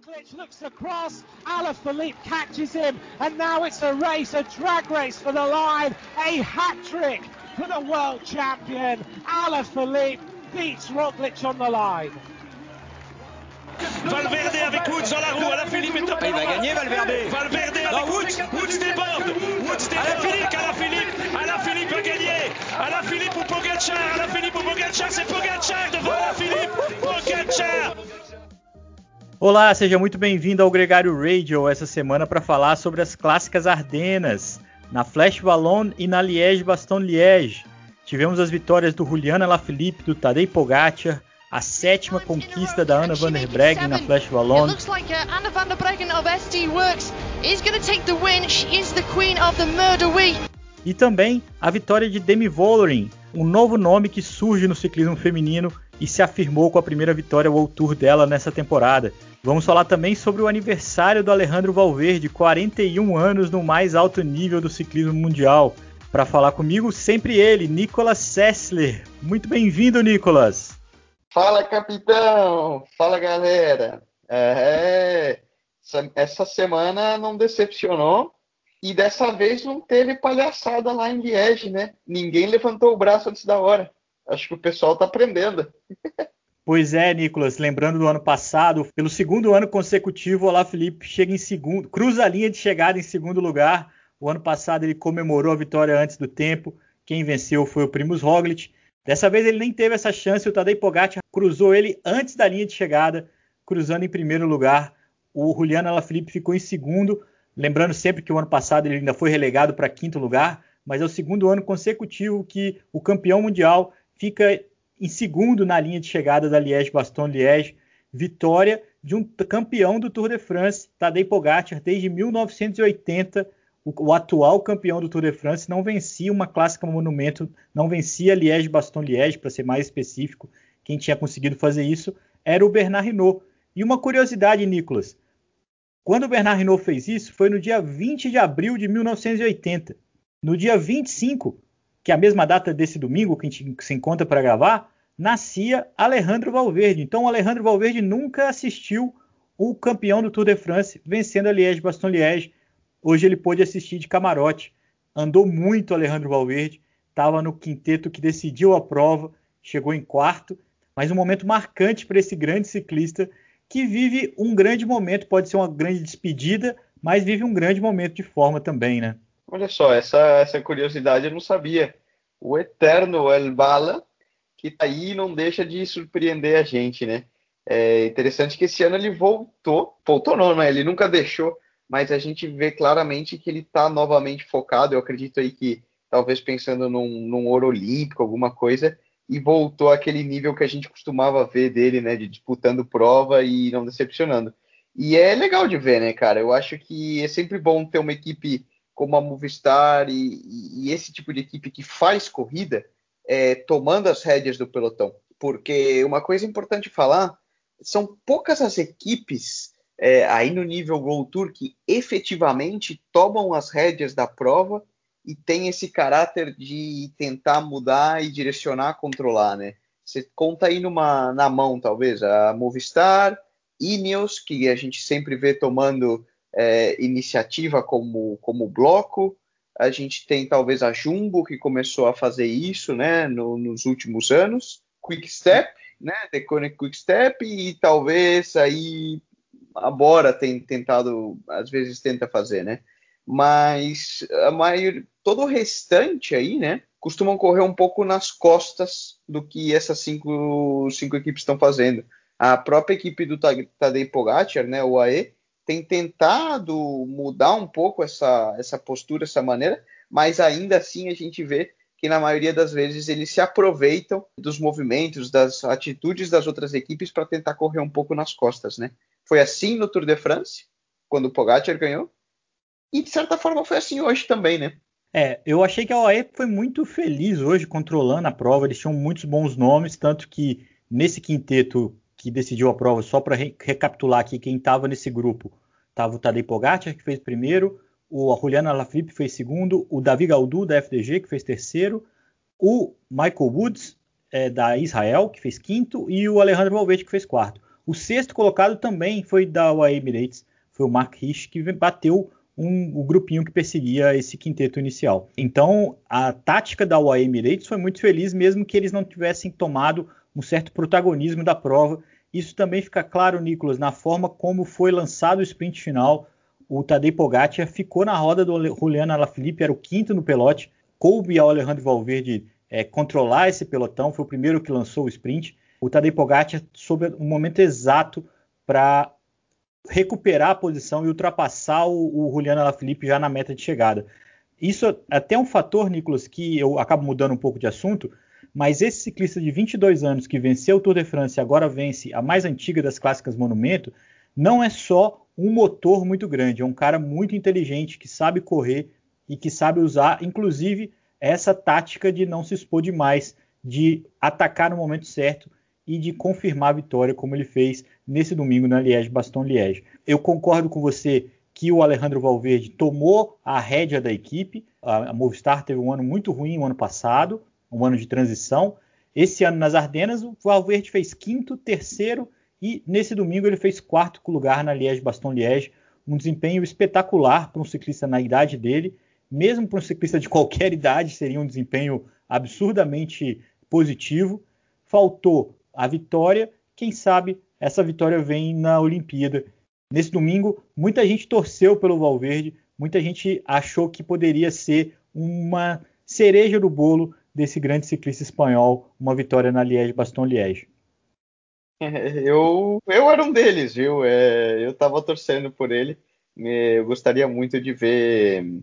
Roglic looks across, Alaphilippe catches him, and now it's a race, a drag race for the line, a hat trick for the world champion. Alaphilippe beats Roglic on the line. Valverde avec Woods dans la roue, Alaphilippe est top. Il va gagner Valverde. Valverde avec Woods, Woods déborde, Woods déborde, Alaphilippe, Alaphilippe a gagné. Alaphilippe ou Pogacar, Alaphilippe ou Pogacar, c'est Pogacar devant Alaphilippe, Pogacar. Olá, seja muito bem-vindo ao Gregário Radio essa semana para falar sobre as clássicas Ardenas, na Flash Wallon e na Liège-Bastogne-Liège. Tivemos as vitórias do Julian Alaphilippe, do Tadej Pogacar, a sétima conquista da Anna van der Breggen na Flash Wallon. It looks like uh, Anna van der Breggen of SD Works is going to take the win. She is the queen of the Murder Week. E também a vitória de Demi Vollering, um novo nome que surge no ciclismo feminino e se afirmou com a primeira vitória World Tour dela nessa temporada. Vamos falar também sobre o aniversário do Alejandro Valverde, 41 anos no mais alto nível do ciclismo mundial. Para falar comigo, sempre ele, Nicolas Sessler. Muito bem-vindo, Nicolas. Fala, capitão! Fala, galera! É, essa semana não decepcionou e dessa vez não teve palhaçada lá em Liege, né? Ninguém levantou o braço antes da hora. Acho que o pessoal tá aprendendo. Pois é, Nicolas, lembrando do ano passado, pelo segundo ano consecutivo, o Olá Felipe chega em segundo, cruza a linha de chegada em segundo lugar. O ano passado ele comemorou a vitória antes do tempo. Quem venceu foi o Primus Roglic. Dessa vez ele nem teve essa chance, o Tadej Pogacar cruzou ele antes da linha de chegada, cruzando em primeiro lugar. O Juliano Alaphilippe ficou em segundo, lembrando sempre que o ano passado ele ainda foi relegado para quinto lugar, mas é o segundo ano consecutivo que o campeão mundial fica em segundo na linha de chegada da Liège-Bastogne-Liège, vitória de um campeão do Tour de France, Tadej Pogacar, desde 1980, o, atual campeão do Tour de France não vencia uma clássica monumento, não vencia Liège-Bastogne-Liège, para ser mais específico, quem tinha conseguido fazer isso era o Bernard Hinault. E uma curiosidade, Nicolas, quando o Bernard Hinault fez isso, foi no dia 20 de abril de 1980. No dia 25, que é a mesma data desse domingo que a gente se encontra para gravar, nascia Alejandro Valverde. Então, Alejandro Valverde nunca assistiu o campeão do Tour de France vencendo a Liège-Bastogne-Liège. Hoje ele pôde assistir de camarote. Andou muito Alejandro Valverde, estava no quinteto que decidiu a prova, chegou em quarto, mas um momento marcante para esse grande ciclista que vive um grande momento, pode ser uma grande despedida, mas vive um grande momento de forma também, né? Olha só, essa, essa curiosidade eu não sabia. O eterno El Bala, que tá aí e não deixa de surpreender a gente, né? É interessante que esse ano ele voltou, voltou não, né? Ele nunca deixou, mas a gente vê claramente que ele tá novamente focado. Eu acredito aí que talvez pensando num, num ouro olímpico, alguma coisa, e voltou àquele nível que a gente costumava ver dele, né? De disputando prova e não decepcionando. E é legal de ver, né, cara? Eu acho que é sempre bom ter uma equipe como a Movistar e, e, esse tipo de equipe que faz corrida, é, tomando as rédeas do pelotão. Porque uma coisa importante falar, são poucas as equipes é, aí no nível World Tour que efetivamente tomam as rédeas da prova e tem esse caráter de tentar mudar e direcionar, controlar, né? Você conta aí numa, na mão, talvez, a Movistar, Ineos, que a gente sempre vê tomando é, iniciativa como, como bloco. A gente tem talvez a Jumbo, que começou a fazer isso né, no, nos últimos anos. Quick Step, né, Deconic Quick Step, e talvez aí a Bora tem tentado, às vezes tenta fazer, né? Mas a maioria, todo o restante aí, né, costumam correr um pouco nas costas do que essas cinco, cinco equipes estão fazendo. A própria equipe do Tadej Pogacar, né, o AE, tem tentado mudar um pouco essa, essa postura, essa maneira, mas ainda assim a gente vê que na maioria das vezes eles se aproveitam dos movimentos, das atitudes das outras equipes para tentar correr um pouco nas costas, né? Foi assim no Tour de France, quando o Pogacar ganhou, e de certa forma foi assim hoje também, né? É, eu achei que a OAE foi muito feliz hoje controlando a prova, eles tinham muitos bons nomes, tanto que nesse quinteto que decidiu a prova, só para re recapitular aqui quem estava nesse grupo, Tava o Tadej Pogacar, que fez primeiro, o Juliana Lafilippe fez segundo, o Davi Gaudu, da FDG, que fez terceiro, o Michael Woods, é, da Israel, que fez quinto, e o Alejandro Valverde, que fez quarto. O sexto colocado também foi da UAE Emirates, foi o Mark Rich, que bateu um, o grupinho que perseguia esse quinteto inicial. Então, a tática da UAE Emirates foi muito feliz, mesmo que eles não tivessem tomado um certo protagonismo da prova. Isso também fica claro, Nicolas, na forma como foi lançado o sprint final. O Tadej Pogacar ficou na roda do Juliano Alaphilippe, era o quinto no pelote. Coube ao Alejandro Valverde é, controlar esse pelotão, foi o primeiro que lançou o sprint. O Tadej Pogacar soube o momento exato para recuperar a posição e ultrapassar o, o Juliano Alaphilippe já na meta de chegada. Isso é até um fator, Nicolas, que eu acabo mudando um pouco de assunto, mas esse ciclista de 22 anos que venceu o Tour de France e agora vence a mais antiga das clássicas Monumento, não é só um motor muito grande, é um cara muito inteligente que sabe correr e que sabe usar, inclusive, essa tática de não se expor demais, de atacar no momento certo e de confirmar a vitória, como ele fez nesse domingo na Liège-Bastogne-Liège. Eu concordo com você que o Alejandro Valverde tomou a rédea da equipe. A Movistar teve um ano muito ruim no ano passado, um ano de transição. Esse ano nas Ardenas, o Valverde fez quinto, terceiro e nesse domingo ele fez quarto lugar na Liège-Bastogne-Liège. Um desempenho espetacular para um ciclista na idade dele. Mesmo para um ciclista de qualquer idade, seria um desempenho absurdamente positivo. Faltou a vitória. Quem sabe essa vitória vem na Olimpíada. Nesse domingo, muita gente torceu pelo Valverde, muita gente achou que poderia ser uma cereja do bolo desse grande ciclista espanhol, uma vitória na Liège-Bastogne-Liège. Eu, eu era um deles, viu? É, eu estava torcendo por ele. Eu gostaria muito de ver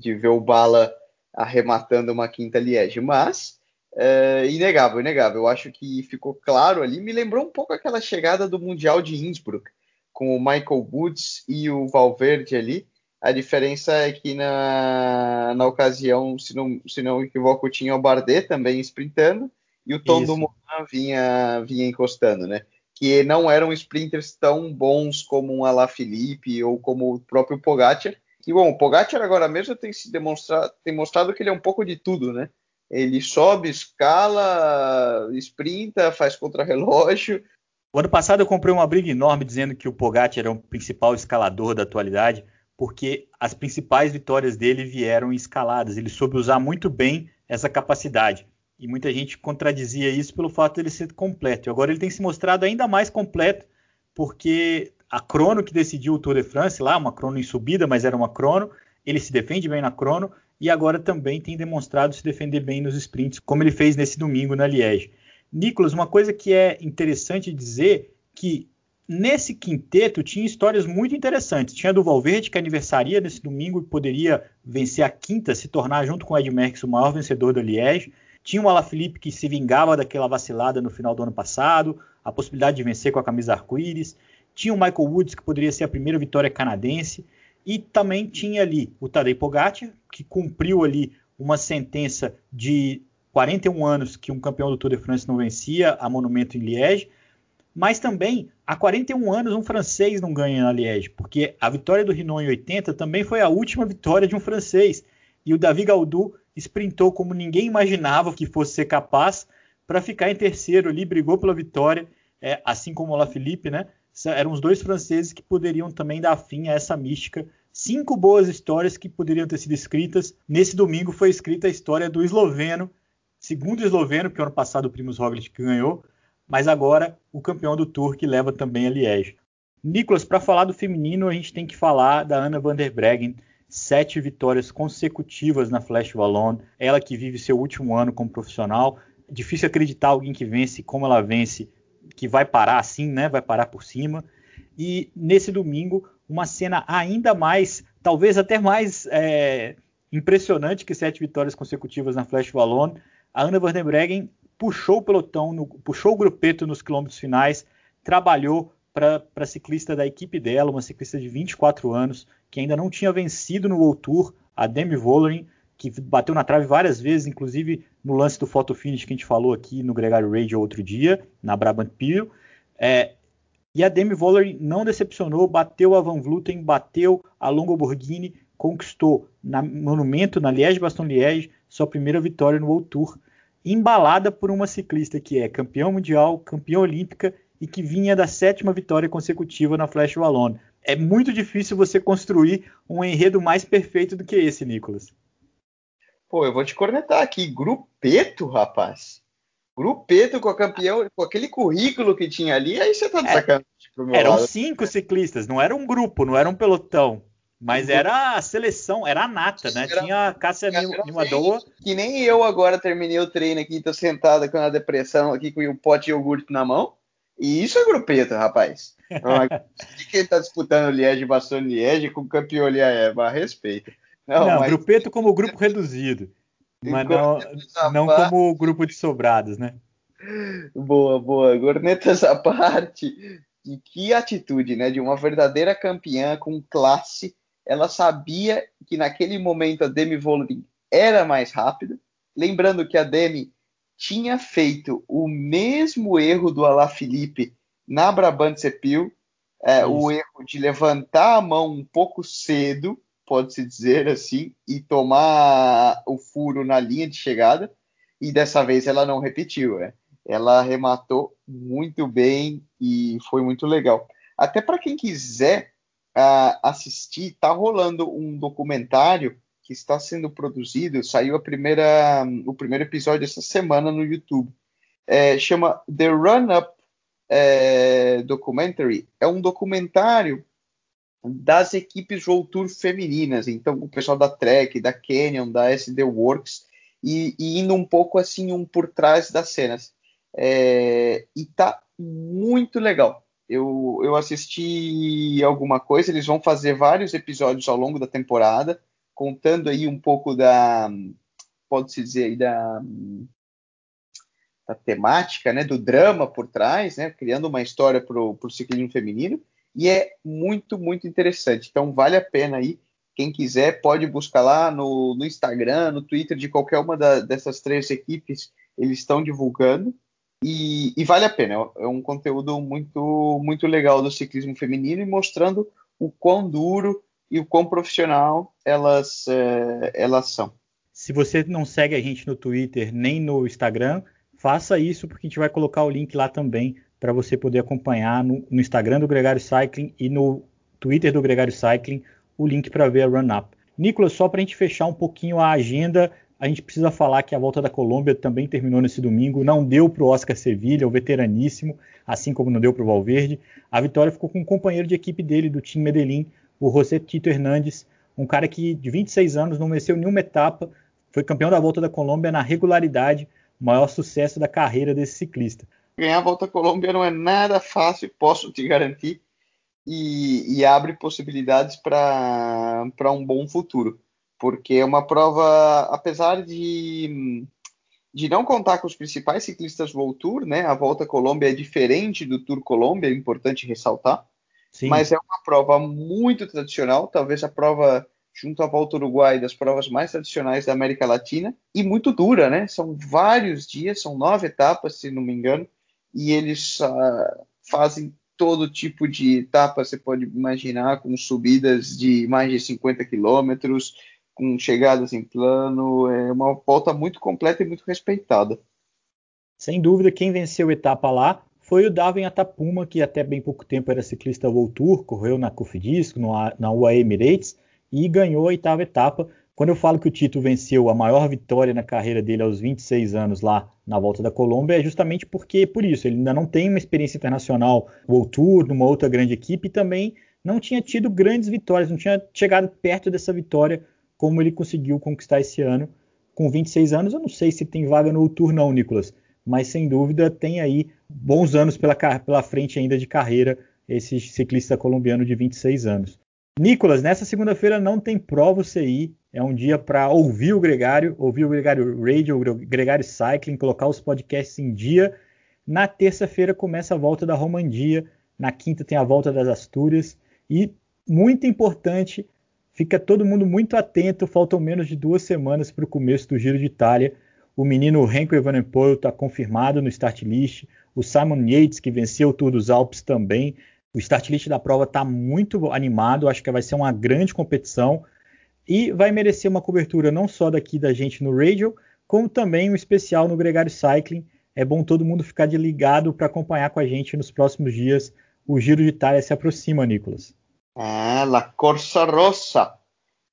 de ver o Bala arrematando uma quinta Liège, mas é, inegável, inegável. Eu acho que ficou claro ali. Me lembrou um pouco aquela chegada do Mundial de Innsbruck, com o Michael Woods e o Valverde ali. A diferença é que na, na ocasião, se não, se não equivoco, tinha o Bardet também sprintando e o Tom Dumoulin vinha, vinha encostando, né? Que não eram sprinters tão bons como um Alaphilippe ou como o próprio Pogacar. Que, bom, o Pogacar agora mesmo tem se demonstrado, tem mostrado que ele é um pouco de tudo, né? Ele sobe, escala, sprinta, faz contrarrelógio. O ano passado eu comprei uma briga enorme dizendo que o Pogacar era o principal escalador da atualidade, porque as principais vitórias dele vieram escaladas. Ele soube usar muito bem essa capacidade. E muita gente contradizia isso pelo fato de ele ser completo. E agora ele tem se mostrado ainda mais completo, porque a crono que decidiu o Tour de France, lá, uma crono em subida, mas era uma crono, ele se defende bem na crono, e agora também tem demonstrado se defender bem nos sprints, como ele fez nesse domingo na Liège. Nicolas, uma coisa que é interessante dizer que nesse quinteto tinha histórias muito interessantes. Tinha do Valverde, que aniversaria nesse domingo e poderia vencer a quinta, se tornar, junto com o Ed Merckx, o maior vencedor da Liège. Tinha o Alaphilippe, que se vingava daquela vacilada no final do ano passado, a possibilidade de vencer com a camisa arco-íris. Tinha o Michael Woods, que poderia ser a primeira vitória canadense. E também tinha ali o Tadej Pogacar, que cumpriu ali uma sentença de 41 anos que um campeão do Tour de France não vencia a Monumento em Liège, mas também há 41 anos um francês não ganha na Liège, porque a vitória do Rinon em 80 também foi a última vitória de um francês, e o Davi Gaudu sprintou como ninguém imaginava que fosse ser capaz para ficar em terceiro ali, brigou pela vitória, é, assim como o Lafilippe, né? eram os dois franceses que poderiam também dar fim a essa mística. Cinco boas histórias que poderiam ter sido escritas. Nesse domingo foi escrita a história do esloveno, segundo esloveno, que ano passado o Primus Roglic ganhou, mas agora o campeão do Tour que leva também a Liège. Nicolas, para falar do feminino, a gente tem que falar da Ana van der Breggen, sete vitórias consecutivas na Flash Wallon, ela que vive seu último ano como profissional. Difícil acreditar alguém que vence como ela vence que vai parar assim, né? Vai parar por cima. E nesse domingo, uma cena ainda mais, talvez até mais é, impressionante que sete vitórias consecutivas na Flash Wallon. A Ana Van der Breggen puxou o pelotão, no, puxou o grupeto nos quilômetros finais, trabalhou para a ciclista da equipe dela, uma ciclista de 24 anos, que ainda não tinha vencido no World Tour, a Demi Vollering, que bateu na trave várias vezes, inclusive no lance do photo finish que a gente falou aqui no Gregário Radio outro dia, na Brabant Pio. É, e a Demi Vollering não decepcionou, bateu a Van Vluten, bateu a Longo Borghini, conquistou na Monumento, na Liège-Bastogne-Liège, sua primeira vitória no World Tour, embalada por uma ciclista que é campeã mundial, campeã olímpica e que vinha da sétima vitória consecutiva na Flash Wallon. É muito difícil você construir um enredo mais perfeito do que esse, Nicolas. Pô, eu vou te cornetar aqui. Grupeto, rapaz. Grupeto com a campeão, com aquele currículo que tinha ali, aí você tá de é, sacanagem Eram lado. cinco ciclistas, não era um grupo, não era um pelotão. Mas era a seleção, era a nata, né? Era, Tinha a Cássia Nimadoa. Que nem eu agora terminei o treino aqui, tô sentada com a depressão aqui com o pote de iogurte na mão. E isso é grupeto, rapaz. O que ele tá disputando Liege e Bastogne Liege com o campeão Liaeva? Respeito. Não, não mas... grupeto como grupo reduzido. Mas não, não como grupo de sobrados, né? Boa, boa. Gornetas à parte. E que atitude, né? De uma verdadeira campeã com classe. Ela sabia que naquele momento a Demi Vollering era mais rápida. Lembrando que a Demi tinha feito o mesmo erro do Alaphilippe na Brabant Sepil, é, o erro de levantar a mão um pouco cedo pode-se dizer assim, e tomar o furo na linha de chegada. E dessa vez ela não repetiu, né? Ela arrematou muito bem e foi muito legal. Até para quem quiser uh, assistir, tá rolando um documentário que está sendo produzido, saiu a primeira, o primeiro episódio essa semana no YouTube. É, chama The Run Up é, Documentary. É um documentário das equipes World Tour femininas, então o pessoal da Trek, da Canyon, da SD Works, e, e indo um pouco assim um por trás das cenas. É, e tá muito legal. Eu, eu assisti alguma coisa, eles vão fazer vários episódios ao longo da temporada, contando aí um pouco da, pode-se dizer aí da, da temática, né, do drama por trás, né, criando uma história para o ciclismo feminino, e é muito, muito interessante. Então vale a pena aí. Quem quiser pode buscar lá no, no Instagram, no Twitter de qualquer uma da, dessas três equipes, eles estão divulgando. E, e, vale a pena, é um conteúdo muito, muito legal do ciclismo feminino e mostrando o quão duro e o quão profissional elas, é, elas são. Se você não segue a gente no Twitter nem no Instagram, faça isso porque a gente vai colocar o link lá também para você poder acompanhar no, no, Instagram do Gregário Cycling e no Twitter do Gregário Cycling o link para ver a Run Up. Nicolas, só para a gente fechar um pouquinho a agenda, a gente precisa falar que a volta da Colômbia também terminou nesse domingo. Não deu para o Oscar Sevilha, o veteraníssimo, assim como não deu para o Valverde. A vitória ficou com um companheiro de equipe dele, do Team Medellín, o José Tito Hernandes, um cara que de 26 anos não venceu nenhuma etapa, foi campeão da volta da Colômbia na regularidade, o maior sucesso da carreira desse ciclista ganhar a Volta à Colômbia não é nada fácil, posso te garantir, e, e abre possibilidades para um bom futuro, porque é uma prova, apesar de, de não contar com os principais ciclistas World Tour, né, a Volta à Colômbia é diferente do Tour Colômbia, é importante ressaltar, Sim. mas é uma prova muito tradicional, talvez a prova junto à Volta Uruguai, das provas mais tradicionais da América Latina, e muito dura, né? São vários dias, são nove etapas, se não me engano, e eles uh, fazem todo tipo de etapa, você pode imaginar, com subidas de mais de 50 quilômetros, com chegadas em plano, é uma volta muito completa e muito respeitada. Sem dúvida, quem venceu a etapa lá foi o Davin Atapuma, que até bem pouco tempo era ciclista World Tour, correu na Cofidisco, na UAE Emirates, e ganhou a oitava etapa, quando eu falo que o Tito venceu a maior vitória na carreira dele aos 26 anos lá na volta da Colômbia, é justamente porque por isso ele ainda não tem uma experiência internacional World Tour, numa outra grande equipe, e também não tinha tido grandes vitórias, não tinha chegado perto dessa vitória como ele conseguiu conquistar esse ano. Com 26 anos, eu não sei se tem vaga no Tour não, Nicolas, mas sem dúvida tem aí bons anos pela, pela frente ainda de carreira esse ciclista colombiano de 26 anos. Nicolas, nessa segunda-feira não tem prova CI, é um dia para ouvir o Gregário, ouvir o Gregário Radio, o Gregário Cycling, colocar os podcasts em dia. Na terça-feira começa a volta da Romandia, na quinta tem a volta das Astúrias e muito importante, fica todo mundo muito atento, faltam menos de duas semanas para o começo do Giro de Itália. O menino Renko Evenepoel está confirmado no start list, o Simon Yates, que venceu o Tour dos Alpes também. O start list da prova está muito animado, acho que vai ser uma grande competição e vai merecer uma cobertura não só daqui da gente no radio, como também um especial no Gregário Cycling. é bom todo mundo ficar de ligado para acompanhar com a gente nos próximos dias. O Giro de Itália se aproxima, Nicolas. Ah, La Corsa Rossa.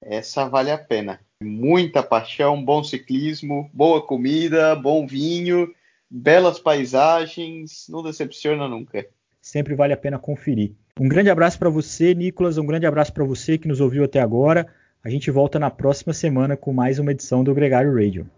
Essa vale a pena. Muita paixão, bom ciclismo, boa comida, bom vinho, belas paisagens, não decepciona nunca. Sempre vale a pena conferir. Um grande abraço para você, Nicolas, um grande abraço para você que nos ouviu até agora. A gente volta na próxima semana com mais uma edição do Gregário Radio.